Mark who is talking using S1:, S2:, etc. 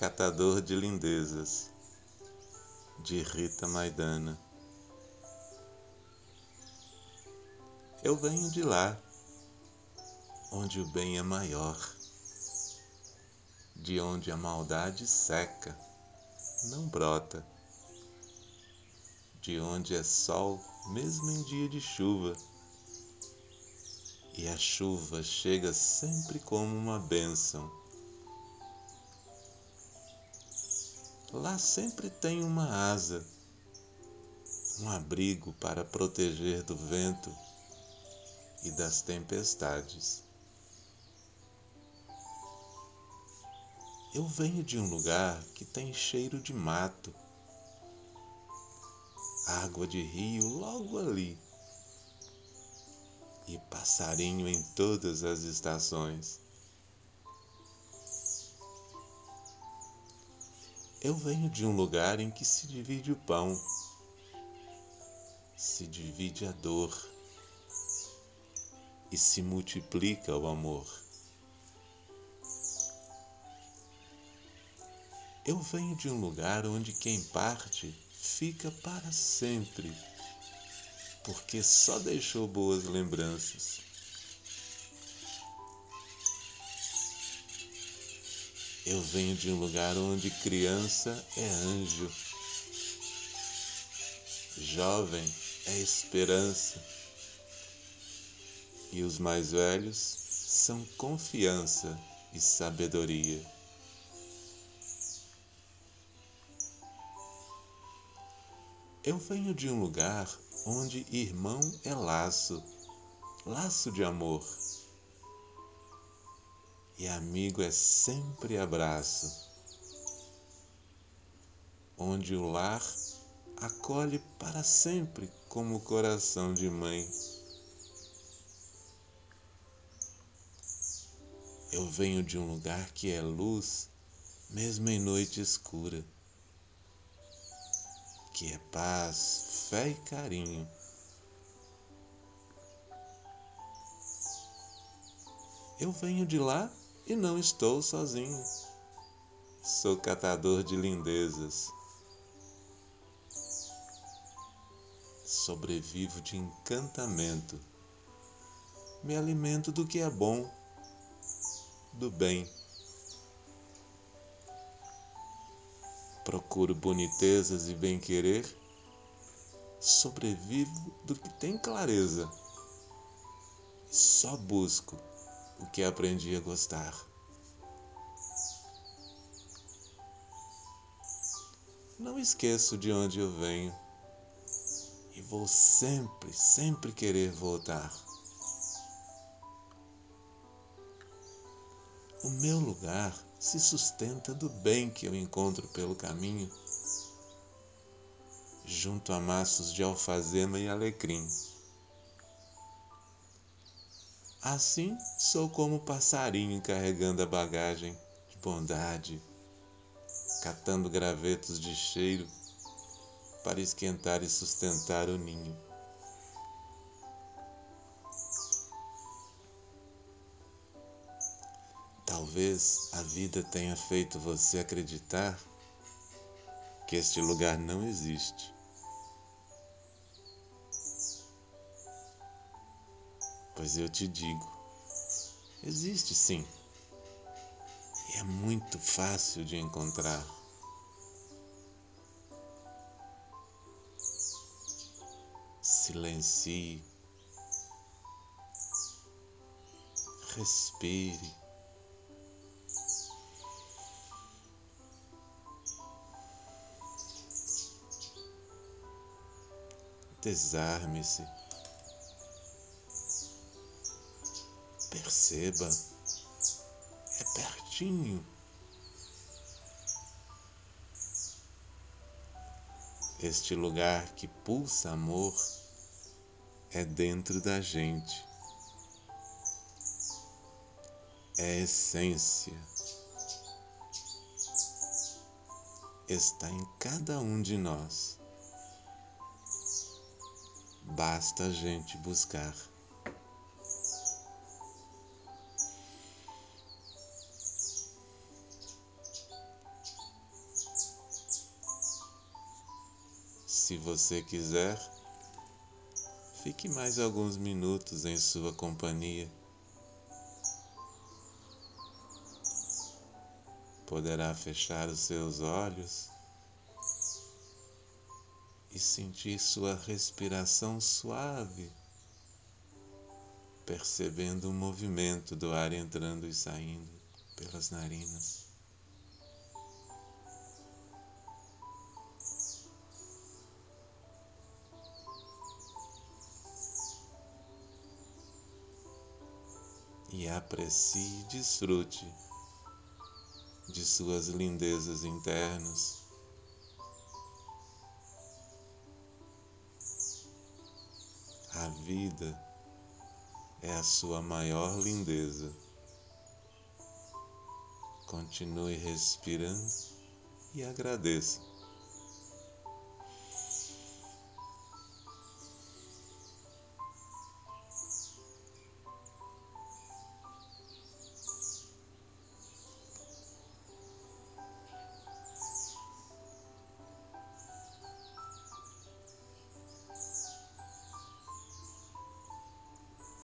S1: Catador de Lindezas, de Rita Maidana. Eu venho de lá, onde o bem é maior, de onde a maldade seca, não brota, de onde é sol mesmo em dia de chuva, e a chuva chega sempre como uma bênção Lá sempre tem uma asa, um abrigo para proteger do vento e das tempestades. Eu venho de um lugar que tem cheiro de mato, água de rio logo ali e passarinho em todas as estações. Eu venho de um lugar em que se divide o pão, se divide a dor e se multiplica o amor. Eu venho de um lugar onde quem parte fica para sempre, porque só deixou boas lembranças. Eu venho de um lugar onde criança é anjo, jovem é esperança. E os mais velhos são confiança e sabedoria. Eu venho de um lugar onde irmão é laço, laço de amor e amigo é sempre abraço, onde o lar acolhe para sempre como o coração de mãe. Eu venho de um lugar que é luz, mesmo em noite escura, que é paz, fé e carinho. Eu venho de lá e não estou sozinho. Sou catador de lindezas. Sobrevivo de encantamento. Me alimento do que é bom, do bem. Procuro bonitezas e bem-querer. Sobrevivo do que tem clareza. Só busco o que aprendi a gostar. Não esqueço de onde eu venho e vou sempre, sempre querer voltar. O meu lugar se sustenta do bem que eu encontro pelo caminho, junto a maços de alfazema e alecrim. Assim sou como passarinho carregando a bagagem de bondade, catando gravetos de cheiro para esquentar e sustentar o ninho. Talvez a vida tenha feito você acreditar que este lugar não existe. Pois eu te digo, existe sim. E é muito fácil de encontrar. Silencie. Respire. Desarme-se. Perceba, é pertinho. Este lugar que pulsa amor é dentro da gente, é essência, está em cada um de nós. Basta a gente buscar. Se você quiser, fique mais alguns minutos em sua companhia. Poderá fechar os seus olhos e sentir sua respiração suave, percebendo o movimento do ar entrando e saindo pelas narinas. E aprecie e desfrute de suas lindezas internas. A vida é a sua maior lindeza. Continue respirando e agradeça.